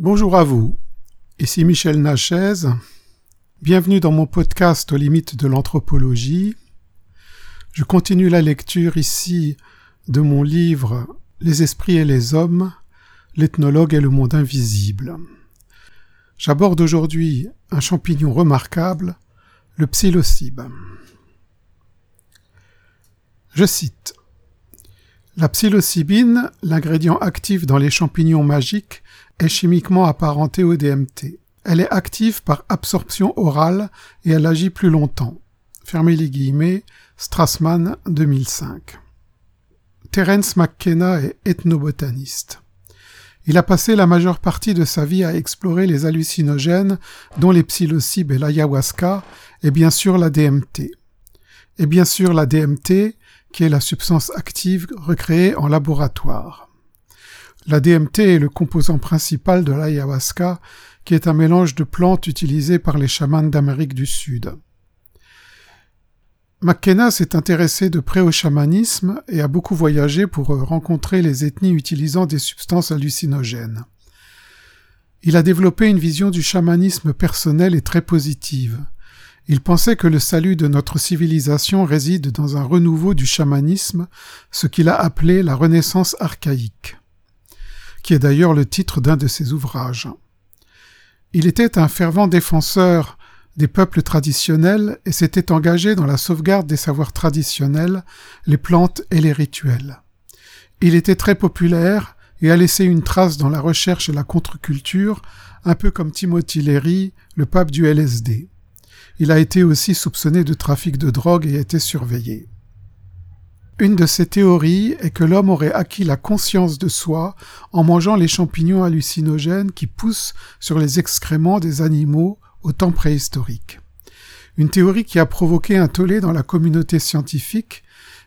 Bonjour à vous, ici Michel Nachez. Bienvenue dans mon podcast aux limites de l'anthropologie. Je continue la lecture ici de mon livre Les esprits et les hommes, l'ethnologue et le monde invisible. J'aborde aujourd'hui un champignon remarquable, le psilocybe. Je cite La psilocybine, l'ingrédient actif dans les champignons magiques, est chimiquement apparentée au DMT. Elle est active par absorption orale et elle agit plus longtemps. Fermez les guillemets, Strassman 2005. Terence McKenna est ethnobotaniste. Il a passé la majeure partie de sa vie à explorer les hallucinogènes, dont les psilocybes et l'ayahuasca, et bien sûr la DMT. Et bien sûr la DMT, qui est la substance active recréée en laboratoire. La DMT est le composant principal de l'ayahuasca, qui est un mélange de plantes utilisées par les chamans d'Amérique du Sud. McKenna s'est intéressé de près au chamanisme et a beaucoup voyagé pour rencontrer les ethnies utilisant des substances hallucinogènes. Il a développé une vision du chamanisme personnel et très positive. Il pensait que le salut de notre civilisation réside dans un renouveau du chamanisme, ce qu'il a appelé la Renaissance archaïque, qui est d'ailleurs le titre d'un de ses ouvrages. Il était un fervent défenseur des peuples traditionnels et s'était engagé dans la sauvegarde des savoirs traditionnels, les plantes et les rituels. Il était très populaire et a laissé une trace dans la recherche et la contre-culture, un peu comme Timothy Leary, le pape du LSD. Il a été aussi soupçonné de trafic de drogue et a été surveillé. Une de ses théories est que l'homme aurait acquis la conscience de soi en mangeant les champignons hallucinogènes qui poussent sur les excréments des animaux au temps préhistorique. Une théorie qui a provoqué un tollé dans la communauté scientifique,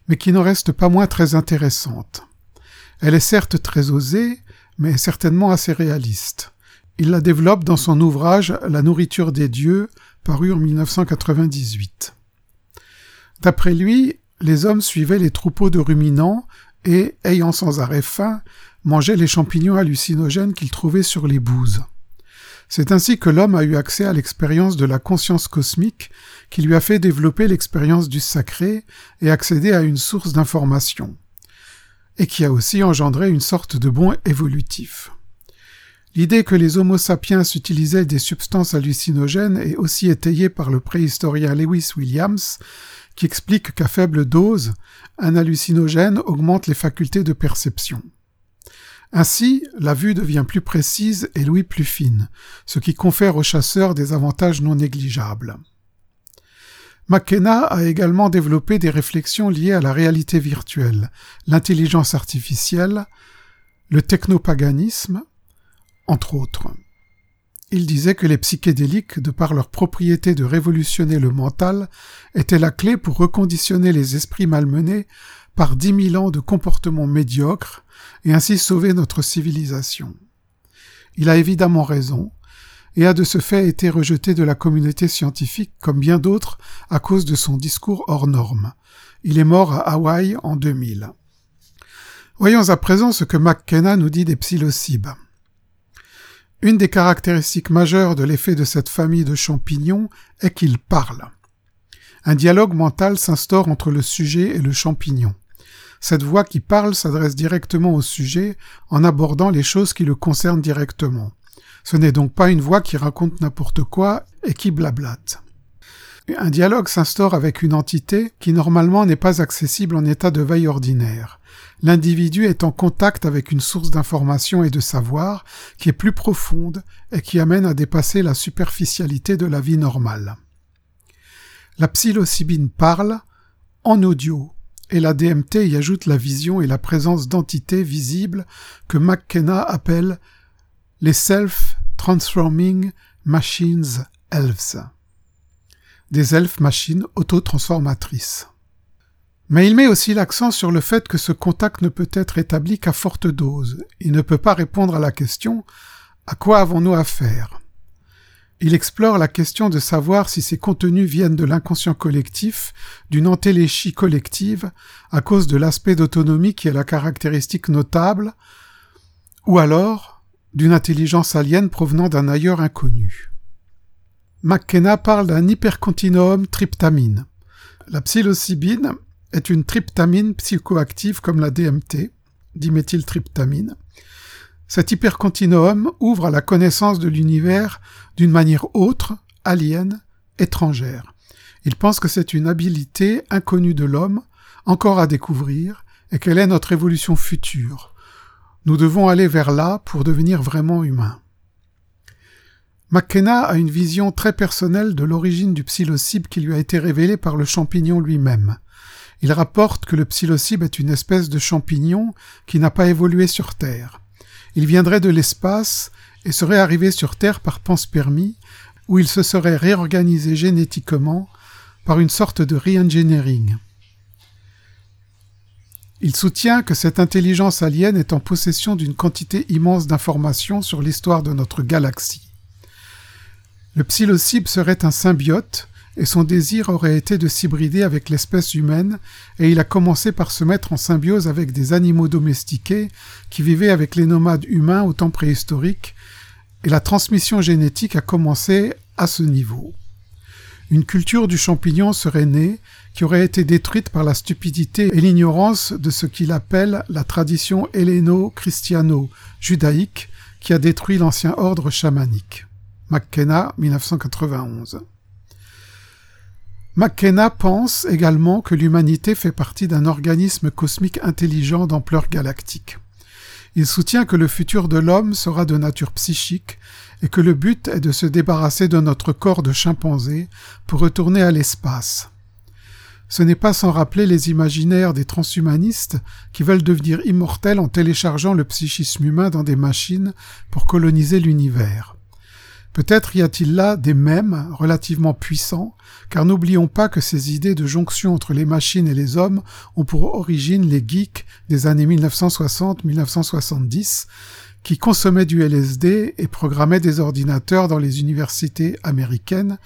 mais qui n'en reste pas moins très intéressante. Elle est certes très osée, mais certainement assez réaliste. Il la développe dans son ouvrage La nourriture des dieux, paru en 1998. D'après lui, les hommes suivaient les troupeaux de ruminants et, ayant sans arrêt faim, mangeaient les champignons hallucinogènes qu'ils trouvaient sur les bouses. C'est ainsi que l'homme a eu accès à l'expérience de la conscience cosmique qui lui a fait développer l'expérience du sacré et accéder à une source d'information, et qui a aussi engendré une sorte de bond évolutif. L'idée que les Homo sapiens utilisaient des substances hallucinogènes est aussi étayée par le préhistorien Lewis Williams, qui explique qu'à faible dose, un hallucinogène augmente les facultés de perception. Ainsi, la vue devient plus précise et l'ouïe plus fine, ce qui confère aux chasseurs des avantages non négligeables. McKenna a également développé des réflexions liées à la réalité virtuelle, l'intelligence artificielle, le technopaganisme, entre autres. Il disait que les psychédéliques, de par leur propriété de révolutionner le mental, étaient la clé pour reconditionner les esprits malmenés par dix mille ans de comportements médiocres et ainsi sauver notre civilisation. Il a évidemment raison, et a de ce fait été rejeté de la communauté scientifique comme bien d'autres à cause de son discours hors norme. Il est mort à Hawaï en 2000. Voyons à présent ce que McKenna nous dit des psilocybes. Une des caractéristiques majeures de l'effet de cette famille de champignons est qu'ils parlent. Un dialogue mental s'instaure entre le sujet et le champignon. Cette voix qui parle s'adresse directement au sujet en abordant les choses qui le concernent directement. Ce n'est donc pas une voix qui raconte n'importe quoi et qui blablate. Un dialogue s'instaure avec une entité qui normalement n'est pas accessible en état de veille ordinaire. L'individu est en contact avec une source d'information et de savoir qui est plus profonde et qui amène à dépasser la superficialité de la vie normale. La psilocybine parle en audio, et la DMT y ajoute la vision et la présence d'entités visibles que McKenna appelle les Self-Transforming Machines Elves, des elfes machines autotransformatrices. Mais il met aussi l'accent sur le fait que ce contact ne peut être établi qu'à forte dose. Il ne peut pas répondre à la question à quoi avons-nous affaire? Il explore la question de savoir si ces contenus viennent de l'inconscient collectif, d'une entéléchie collective, à cause de l'aspect d'autonomie qui est la caractéristique notable, ou alors d'une intelligence alien provenant d'un ailleurs inconnu. McKenna parle d'un hypercontinuum tryptamine. La psilocybine est une tryptamine psychoactive comme la DMT, diméthyltryptamine. Cet hypercontinuum ouvre à la connaissance de l'univers d'une manière autre, alien, étrangère. Il pense que c'est une habilité inconnue de l'homme, encore à découvrir, et qu'elle est notre évolution future. Nous devons aller vers là pour devenir vraiment humains. McKenna a une vision très personnelle de l'origine du psilocybe qui lui a été révélée par le champignon lui-même. Il rapporte que le psilocybe est une espèce de champignon qui n'a pas évolué sur Terre. Il viendrait de l'espace et serait arrivé sur Terre par panspermie, où il se serait réorganisé génétiquement par une sorte de re-engineering. Il soutient que cette intelligence alien est en possession d'une quantité immense d'informations sur l'histoire de notre galaxie. Le psilocybe serait un symbiote, et son désir aurait été de s'hybrider avec l'espèce humaine, et il a commencé par se mettre en symbiose avec des animaux domestiqués qui vivaient avec les nomades humains au temps préhistorique, et la transmission génétique a commencé à ce niveau. Une culture du champignon serait née, qui aurait été détruite par la stupidité et l'ignorance de ce qu'il appelle la tradition helléno-christiano-judaïque qui a détruit l'ancien ordre chamanique. McKenna, 1991. McKenna pense également que l'humanité fait partie d'un organisme cosmique intelligent d'ampleur galactique. Il soutient que le futur de l'homme sera de nature psychique et que le but est de se débarrasser de notre corps de chimpanzé pour retourner à l'espace. Ce n'est pas sans rappeler les imaginaires des transhumanistes qui veulent devenir immortels en téléchargeant le psychisme humain dans des machines pour coloniser l'univers. Peut-être y a-t-il là des mèmes relativement puissants, car n'oublions pas que ces idées de jonction entre les machines et les hommes ont pour origine les geeks des années 1960-1970, qui consommaient du LSD et programmaient des ordinateurs dans les universités américaines.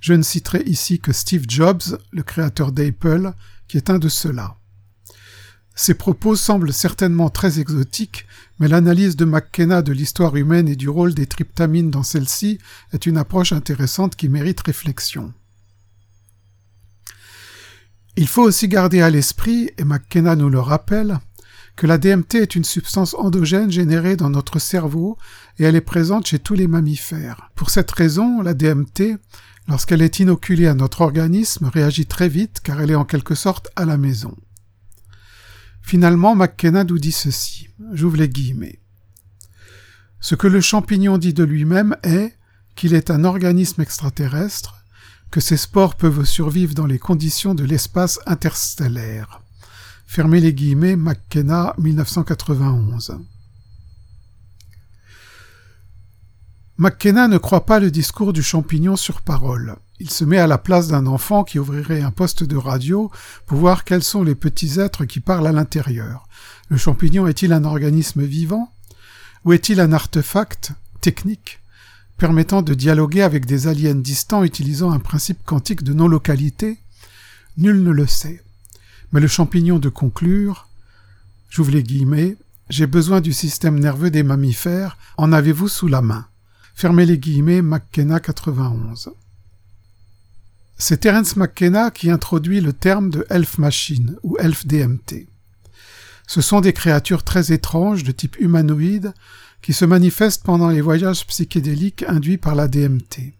Je ne citerai ici que Steve Jobs, le créateur d'Apple, qui est un de ceux-là. Ces propos semblent certainement très exotiques, mais l'analyse de McKenna de l'histoire humaine et du rôle des tryptamines dans celle-ci est une approche intéressante qui mérite réflexion. Il faut aussi garder à l'esprit, et McKenna nous le rappelle, que la DMT est une substance endogène générée dans notre cerveau et elle est présente chez tous les mammifères. Pour cette raison, la DMT, lorsqu'elle est inoculée à notre organisme, réagit très vite car elle est en quelque sorte à la maison. Finalement, McKenna nous dit ceci. J'ouvre les guillemets. Ce que le champignon dit de lui-même est qu'il est un organisme extraterrestre, que ses spores peuvent survivre dans les conditions de l'espace interstellaire. Fermez les guillemets, McKenna, 1991. McKenna ne croit pas le discours du champignon sur parole. Il se met à la place d'un enfant qui ouvrirait un poste de radio pour voir quels sont les petits êtres qui parlent à l'intérieur. Le champignon est-il un organisme vivant Ou est-il un artefact technique permettant de dialoguer avec des aliens distants utilisant un principe quantique de non-localité? Nul ne le sait. Mais le champignon de conclure, j'ouvre les guillemets, j'ai besoin du système nerveux des mammifères, en avez-vous sous la main? Fermez les guillemets, McKenna 91. C'est Terence McKenna qui introduit le terme de Elf Machine ou Elf DMT. Ce sont des créatures très étranges de type humanoïde qui se manifestent pendant les voyages psychédéliques induits par la DMT.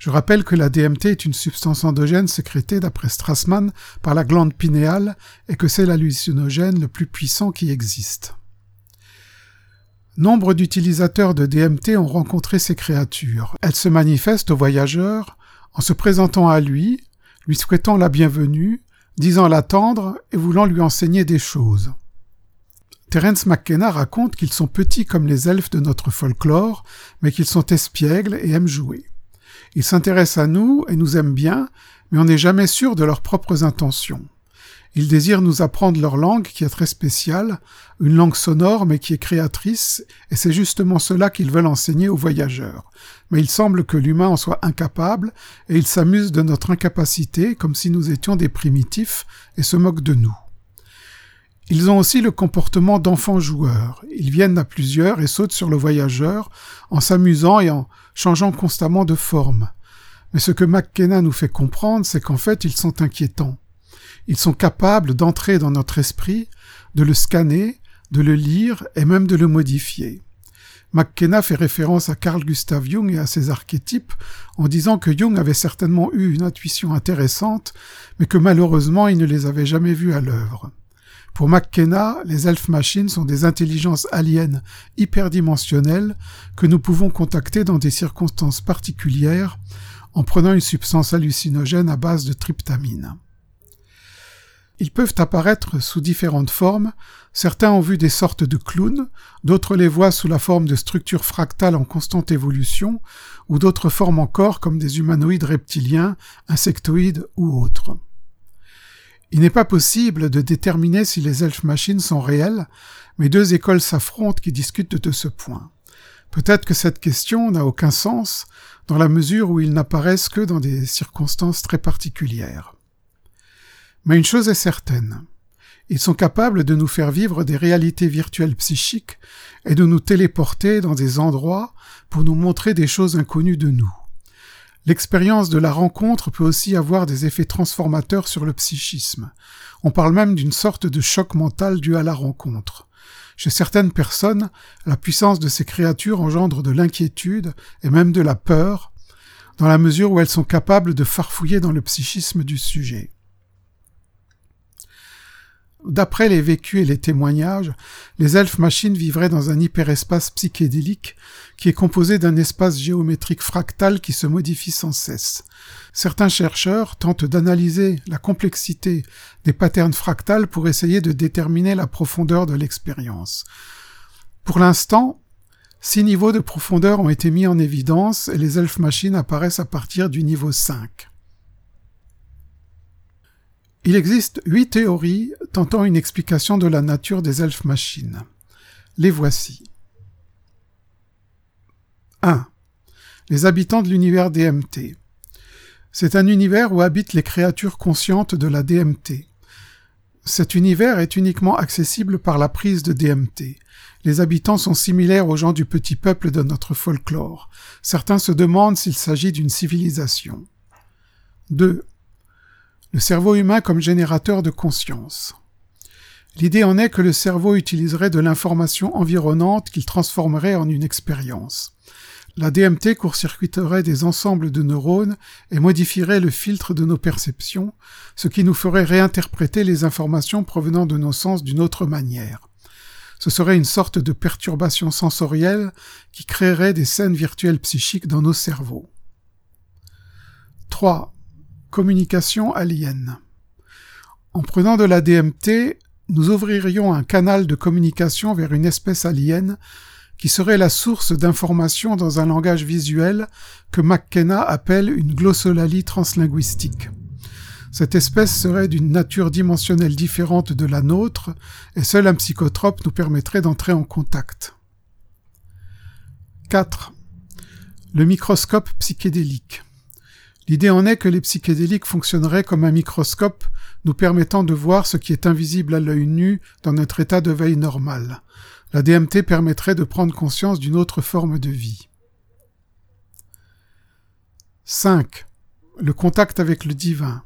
Je rappelle que la DMT est une substance endogène sécrétée d'après Strassman par la glande pinéale et que c'est l'hallucinogène le plus puissant qui existe. Nombre d'utilisateurs de DMT ont rencontré ces créatures. Elles se manifestent aux voyageurs en se présentant à lui, lui souhaitant la bienvenue, disant l'attendre et voulant lui enseigner des choses. Terence McKenna raconte qu'ils sont petits comme les elfes de notre folklore, mais qu'ils sont espiègles et aiment jouer. Ils s'intéressent à nous et nous aiment bien, mais on n'est jamais sûr de leurs propres intentions. Ils désirent nous apprendre leur langue qui est très spéciale, une langue sonore mais qui est créatrice, et c'est justement cela qu'ils veulent enseigner aux voyageurs. Mais il semble que l'humain en soit incapable, et ils s'amusent de notre incapacité comme si nous étions des primitifs, et se moquent de nous. Ils ont aussi le comportement d'enfants joueurs. Ils viennent à plusieurs et sautent sur le voyageur en s'amusant et en changeant constamment de forme. Mais ce que McKenna nous fait comprendre, c'est qu'en fait, ils sont inquiétants. Ils sont capables d'entrer dans notre esprit, de le scanner, de le lire et même de le modifier. McKenna fait référence à Carl Gustav Jung et à ses archétypes en disant que Jung avait certainement eu une intuition intéressante, mais que malheureusement il ne les avait jamais vus à l'œuvre. Pour McKenna, les elf machines sont des intelligences aliens hyperdimensionnelles que nous pouvons contacter dans des circonstances particulières en prenant une substance hallucinogène à base de tryptamine. Ils peuvent apparaître sous différentes formes, certains ont vu des sortes de clowns, d'autres les voient sous la forme de structures fractales en constante évolution, ou d'autres formes encore comme des humanoïdes reptiliens, insectoïdes ou autres. Il n'est pas possible de déterminer si les elfes machines sont réels, mais deux écoles s'affrontent qui discutent de ce point. Peut-être que cette question n'a aucun sens, dans la mesure où ils n'apparaissent que dans des circonstances très particulières. Mais une chose est certaine. Ils sont capables de nous faire vivre des réalités virtuelles psychiques et de nous téléporter dans des endroits pour nous montrer des choses inconnues de nous. L'expérience de la rencontre peut aussi avoir des effets transformateurs sur le psychisme. On parle même d'une sorte de choc mental dû à la rencontre. Chez certaines personnes, la puissance de ces créatures engendre de l'inquiétude et même de la peur, dans la mesure où elles sont capables de farfouiller dans le psychisme du sujet. D'après les vécus et les témoignages, les elfes machines vivraient dans un hyperespace psychédélique qui est composé d'un espace géométrique fractal qui se modifie sans cesse. Certains chercheurs tentent d'analyser la complexité des patterns fractales pour essayer de déterminer la profondeur de l'expérience. Pour l'instant, six niveaux de profondeur ont été mis en évidence et les elfes machines apparaissent à partir du niveau 5. Il existe huit théories tentant une explication de la nature des elfes machines. Les voici. 1. Les habitants de l'univers DMT. C'est un univers où habitent les créatures conscientes de la DMT. Cet univers est uniquement accessible par la prise de DMT. Les habitants sont similaires aux gens du petit peuple de notre folklore. Certains se demandent s'il s'agit d'une civilisation. 2 le cerveau humain comme générateur de conscience. L'idée en est que le cerveau utiliserait de l'information environnante qu'il transformerait en une expérience. La DMT court-circuiterait des ensembles de neurones et modifierait le filtre de nos perceptions, ce qui nous ferait réinterpréter les informations provenant de nos sens d'une autre manière. Ce serait une sorte de perturbation sensorielle qui créerait des scènes virtuelles psychiques dans nos cerveaux. 3 communication alien. En prenant de la DMT, nous ouvririons un canal de communication vers une espèce alien qui serait la source d'informations dans un langage visuel que McKenna appelle une glossolalie translinguistique. Cette espèce serait d'une nature dimensionnelle différente de la nôtre, et seul un psychotrope nous permettrait d'entrer en contact. 4. Le microscope psychédélique. L'idée en est que les psychédéliques fonctionneraient comme un microscope nous permettant de voir ce qui est invisible à l'œil nu dans notre état de veille normal. La DMT permettrait de prendre conscience d'une autre forme de vie. 5. Le contact avec le divin.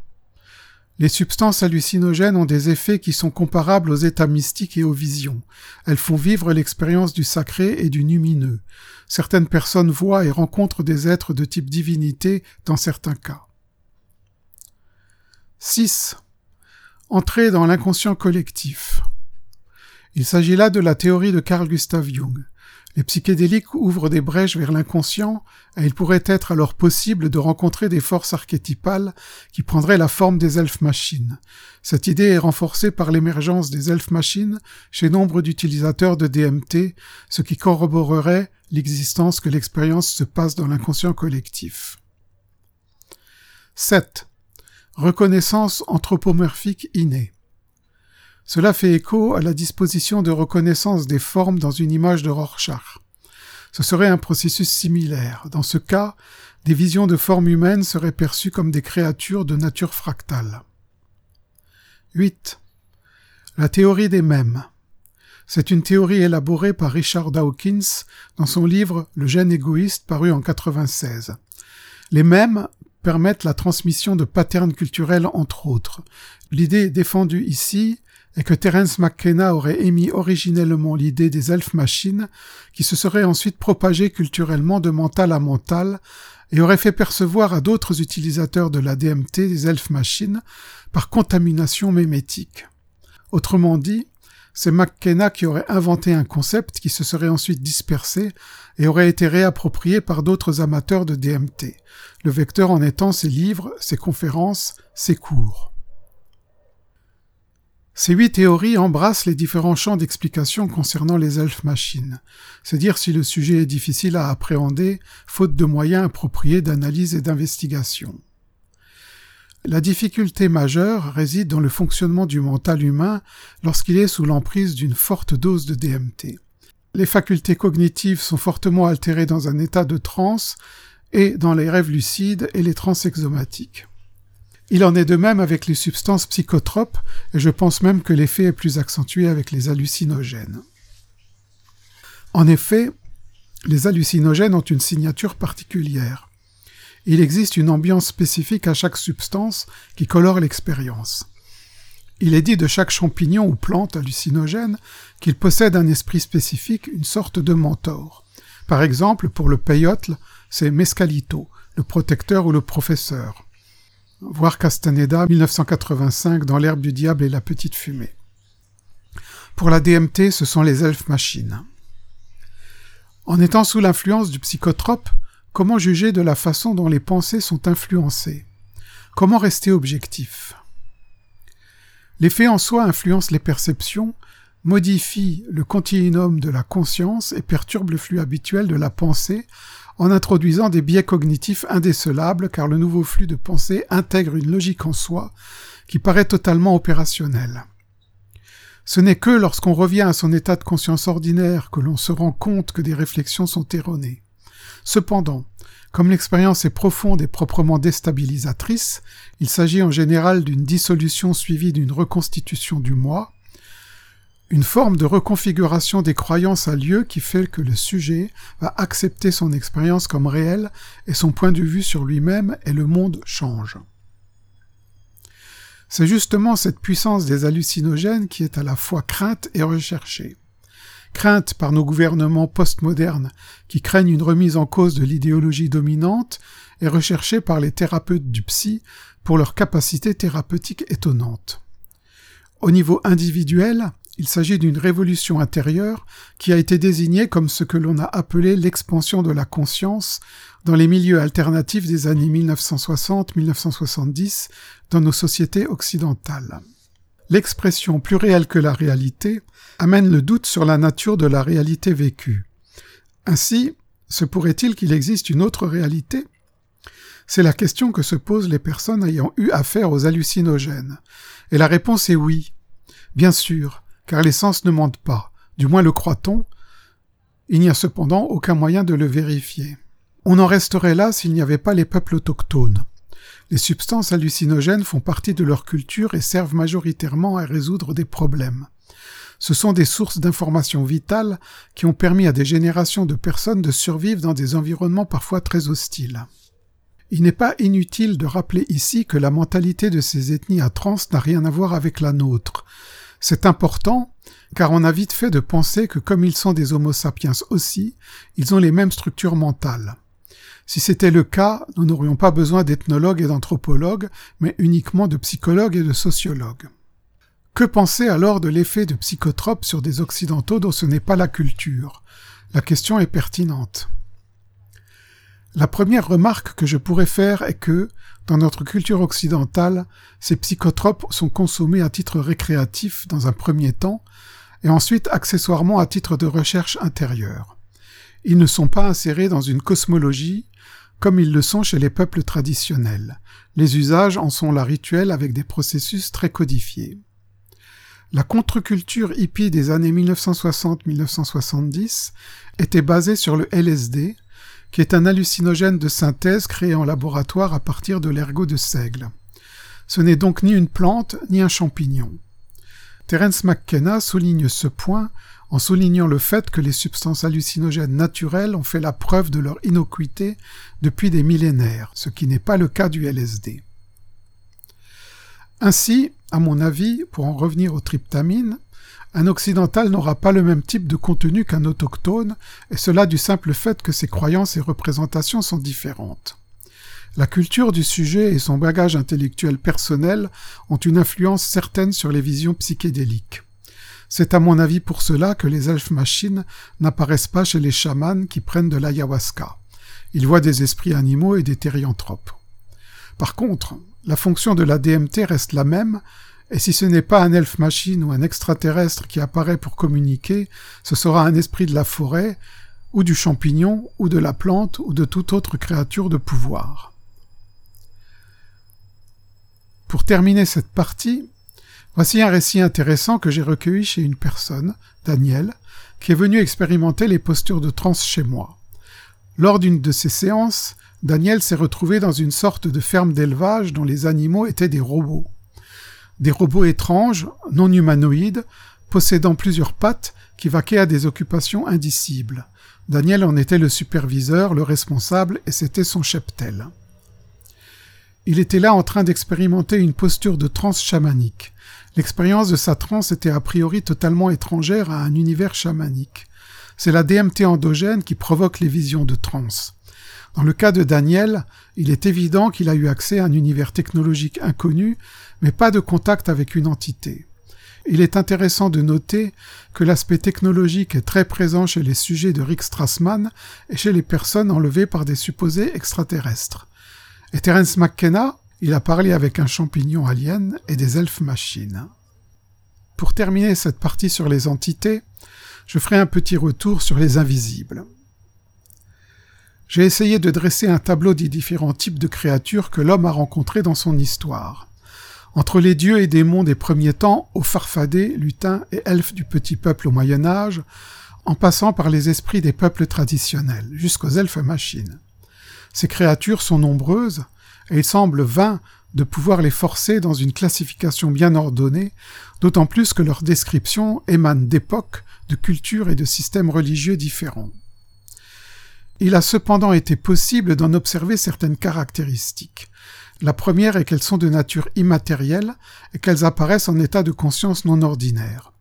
Les substances hallucinogènes ont des effets qui sont comparables aux états mystiques et aux visions. Elles font vivre l'expérience du sacré et du lumineux. Certaines personnes voient et rencontrent des êtres de type divinité dans certains cas. 6. Entrer dans l'inconscient collectif. Il s'agit là de la théorie de Carl Gustav Jung. Les psychédéliques ouvrent des brèches vers l'inconscient, et il pourrait être alors possible de rencontrer des forces archétypales qui prendraient la forme des elfes machines. Cette idée est renforcée par l'émergence des elfes machines chez nombre d'utilisateurs de DMT, ce qui corroborerait l'existence que l'expérience se passe dans l'inconscient collectif. 7. Reconnaissance anthropomorphique innée. Cela fait écho à la disposition de reconnaissance des formes dans une image de Rorschach. Ce serait un processus similaire. Dans ce cas, des visions de formes humaines seraient perçues comme des créatures de nature fractale. 8. La théorie des mèmes. C'est une théorie élaborée par Richard Dawkins dans son livre Le gène égoïste paru en 96. Les mèmes permettent la transmission de patterns culturels entre autres. L'idée défendue ici est que Terence McKenna aurait émis originellement l'idée des elfes-machines qui se seraient ensuite propagées culturellement de mental à mental et aurait fait percevoir à d'autres utilisateurs de la DMT des elfes-machines par contamination mémétique. Autrement dit, c'est McKenna qui aurait inventé un concept qui se serait ensuite dispersé et aurait été réapproprié par d'autres amateurs de DMT, le vecteur en étant ses livres, ses conférences, ses cours. Ces huit théories embrassent les différents champs d'explication concernant les elfes machines. C'est dire si le sujet est difficile à appréhender, faute de moyens appropriés d'analyse et d'investigation. La difficulté majeure réside dans le fonctionnement du mental humain lorsqu'il est sous l'emprise d'une forte dose de DMT. Les facultés cognitives sont fortement altérées dans un état de transe et dans les rêves lucides et les transes exomatiques. Il en est de même avec les substances psychotropes, et je pense même que l'effet est plus accentué avec les hallucinogènes. En effet, les hallucinogènes ont une signature particulière. Il existe une ambiance spécifique à chaque substance qui colore l'expérience. Il est dit de chaque champignon ou plante hallucinogène qu'il possède un esprit spécifique, une sorte de mentor. Par exemple, pour le peyote, c'est Mescalito, le protecteur ou le professeur voir Castaneda 1985 dans l'herbe du diable et la petite fumée. Pour la DMT, ce sont les elfes machines. En étant sous l'influence du psychotrope, comment juger de la façon dont les pensées sont influencées? Comment rester objectif? L'effet en soi influence les perceptions, modifie le continuum de la conscience et perturbe le flux habituel de la pensée en introduisant des biais cognitifs indécelables car le nouveau flux de pensée intègre une logique en soi qui paraît totalement opérationnelle. Ce n'est que lorsqu'on revient à son état de conscience ordinaire que l'on se rend compte que des réflexions sont erronées. Cependant, comme l'expérience est profonde et proprement déstabilisatrice, il s'agit en général d'une dissolution suivie d'une reconstitution du moi, une forme de reconfiguration des croyances a lieu qui fait que le sujet va accepter son expérience comme réelle et son point de vue sur lui-même et le monde change. C'est justement cette puissance des hallucinogènes qui est à la fois crainte et recherchée. Crainte par nos gouvernements postmodernes qui craignent une remise en cause de l'idéologie dominante et recherchée par les thérapeutes du psy pour leur capacité thérapeutique étonnante. Au niveau individuel, il s'agit d'une révolution intérieure qui a été désignée comme ce que l'on a appelé l'expansion de la conscience dans les milieux alternatifs des années 1960-1970 dans nos sociétés occidentales. L'expression plus réelle que la réalité amène le doute sur la nature de la réalité vécue. Ainsi, se pourrait-il qu'il existe une autre réalité? C'est la question que se posent les personnes ayant eu affaire aux hallucinogènes. Et la réponse est oui. Bien sûr, car les sens ne mentent pas, du moins le croit-on, il n'y a cependant aucun moyen de le vérifier. On en resterait là s'il n'y avait pas les peuples autochtones. Les substances hallucinogènes font partie de leur culture et servent majoritairement à résoudre des problèmes. Ce sont des sources d'informations vitales qui ont permis à des générations de personnes de survivre dans des environnements parfois très hostiles. Il n'est pas inutile de rappeler ici que la mentalité de ces ethnies à trans n'a rien à voir avec la nôtre, c'est important car on a vite fait de penser que comme ils sont des Homo sapiens aussi, ils ont les mêmes structures mentales. Si c'était le cas, nous n'aurions pas besoin d'ethnologues et d'anthropologues, mais uniquement de psychologues et de sociologues. Que penser alors de l'effet de psychotropes sur des Occidentaux dont ce n'est pas la culture? La question est pertinente. La première remarque que je pourrais faire est que, dans notre culture occidentale, ces psychotropes sont consommés à titre récréatif dans un premier temps, et ensuite accessoirement à titre de recherche intérieure. Ils ne sont pas insérés dans une cosmologie, comme ils le sont chez les peuples traditionnels. Les usages en sont la rituelle avec des processus très codifiés. La contre-culture hippie des années 1960-1970 était basée sur le LSD, qui est un hallucinogène de synthèse créé en laboratoire à partir de l'ergot de seigle. Ce n'est donc ni une plante ni un champignon. Terence McKenna souligne ce point en soulignant le fait que les substances hallucinogènes naturelles ont fait la preuve de leur innocuité depuis des millénaires, ce qui n'est pas le cas du LSD. Ainsi, à mon avis, pour en revenir aux tryptamines, un occidental n'aura pas le même type de contenu qu'un autochtone, et cela du simple fait que ses croyances et représentations sont différentes. La culture du sujet et son bagage intellectuel personnel ont une influence certaine sur les visions psychédéliques. C'est à mon avis pour cela que les elfes machines n'apparaissent pas chez les chamans qui prennent de l'ayahuasca. Ils voient des esprits animaux et des thérianthropes. Par contre, la fonction de la DMT reste la même, et si ce n'est pas un elfe machine ou un extraterrestre qui apparaît pour communiquer, ce sera un esprit de la forêt, ou du champignon, ou de la plante, ou de toute autre créature de pouvoir. Pour terminer cette partie, voici un récit intéressant que j'ai recueilli chez une personne, Daniel, qui est venu expérimenter les postures de transe chez moi. Lors d'une de ces séances, Daniel s'est retrouvé dans une sorte de ferme d'élevage dont les animaux étaient des robots. Des robots étranges, non humanoïdes, possédant plusieurs pattes qui vaquaient à des occupations indicibles. Daniel en était le superviseur, le responsable, et c'était son cheptel. Il était là en train d'expérimenter une posture de transe chamanique. L'expérience de sa transe était a priori totalement étrangère à un univers chamanique. C'est la DMT endogène qui provoque les visions de transe. Dans le cas de Daniel, il est évident qu'il a eu accès à un univers technologique inconnu, mais pas de contact avec une entité. Il est intéressant de noter que l'aspect technologique est très présent chez les sujets de Rick Strassman et chez les personnes enlevées par des supposés extraterrestres. Et Terence McKenna, il a parlé avec un champignon alien et des elfes machines. Pour terminer cette partie sur les entités, je ferai un petit retour sur les invisibles. J'ai essayé de dresser un tableau des différents types de créatures que l'homme a rencontrées dans son histoire. Entre les dieux et démons des premiers temps, aux farfadets, lutins et elfes du petit peuple au Moyen Âge, en passant par les esprits des peuples traditionnels, jusqu'aux elfes machines. Ces créatures sont nombreuses, et il semble vain de pouvoir les forcer dans une classification bien ordonnée, d'autant plus que leurs descriptions émanent d'époques, de cultures et de systèmes religieux différents. Il a cependant été possible d'en observer certaines caractéristiques. La première est qu'elles sont de nature immatérielle et qu'elles apparaissent en état de conscience non ordinaire.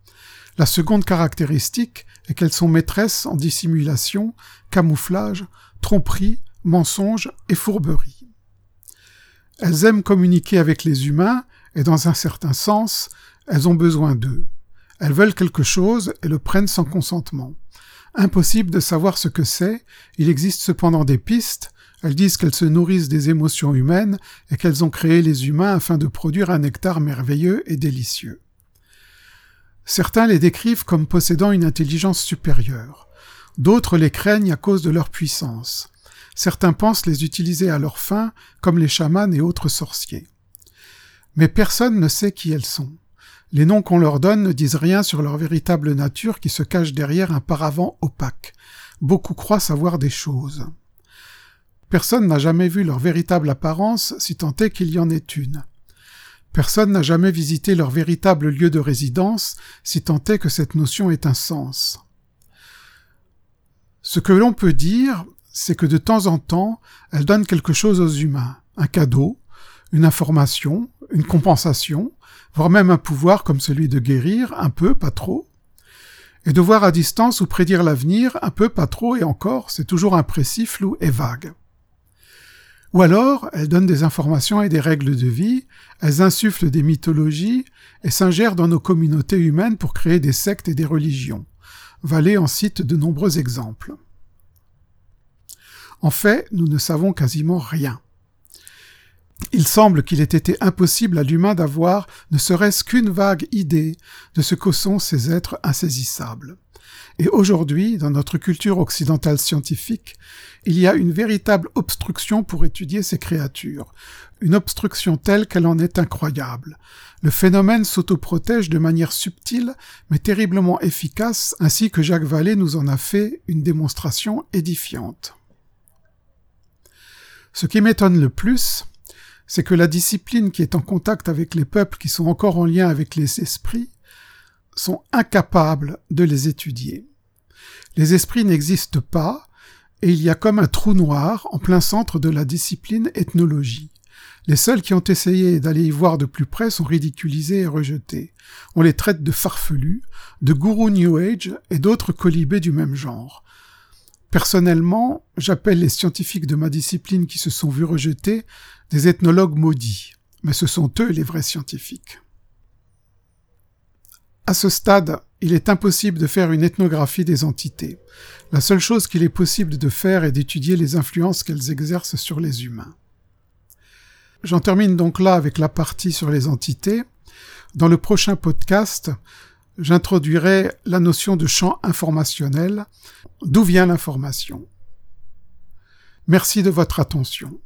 La seconde caractéristique est qu'elles sont maîtresses en dissimulation, camouflage, tromperie, mensonge et fourberie. Elles aiment communiquer avec les humains et dans un certain sens, elles ont besoin d'eux. Elles veulent quelque chose et le prennent sans consentement. Impossible de savoir ce que c'est, il existe cependant des pistes, elles disent qu'elles se nourrissent des émotions humaines et qu'elles ont créé les humains afin de produire un nectar merveilleux et délicieux. Certains les décrivent comme possédant une intelligence supérieure. D'autres les craignent à cause de leur puissance. Certains pensent les utiliser à leur fin, comme les chamans et autres sorciers. Mais personne ne sait qui elles sont. Les noms qu'on leur donne ne disent rien sur leur véritable nature qui se cache derrière un paravent opaque. Beaucoup croient savoir des choses. Personne n'a jamais vu leur véritable apparence, si tant est qu'il y en ait une. Personne n'a jamais visité leur véritable lieu de résidence, si tant est que cette notion ait un sens. Ce que l'on peut dire, c'est que de temps en temps, elles donnent quelque chose aux humains, un cadeau, une information, une compensation, voire même un pouvoir comme celui de guérir, un peu, pas trop, et de voir à distance ou prédire l'avenir, un peu, pas trop, et encore, c'est toujours imprécis, flou et vague. Ou alors, elles donnent des informations et des règles de vie, elles insufflent des mythologies et s'ingèrent dans nos communautés humaines pour créer des sectes et des religions. Vallée en cite de nombreux exemples. En fait, nous ne savons quasiment rien. Il semble qu'il ait été impossible à l'humain d'avoir ne serait-ce qu'une vague idée de ce que sont ces êtres insaisissables. Et aujourd'hui, dans notre culture occidentale scientifique, il y a une véritable obstruction pour étudier ces créatures, une obstruction telle qu'elle en est incroyable. Le phénomène s'autoprotège de manière subtile, mais terriblement efficace, ainsi que Jacques Vallée nous en a fait une démonstration édifiante. Ce qui m'étonne le plus, c'est que la discipline qui est en contact avec les peuples qui sont encore en lien avec les esprits sont incapables de les étudier. Les esprits n'existent pas, et il y a comme un trou noir en plein centre de la discipline ethnologie. Les seuls qui ont essayé d'aller y voir de plus près sont ridiculisés et rejetés. On les traite de farfelus, de gourous New Age et d'autres colibés du même genre. Personnellement, j'appelle les scientifiques de ma discipline qui se sont vus rejeter des ethnologues maudits, mais ce sont eux les vrais scientifiques. À ce stade, il est impossible de faire une ethnographie des entités. La seule chose qu'il est possible de faire est d'étudier les influences qu'elles exercent sur les humains. J'en termine donc là avec la partie sur les entités. Dans le prochain podcast, j'introduirai la notion de champ informationnel. D'où vient l'information? Merci de votre attention.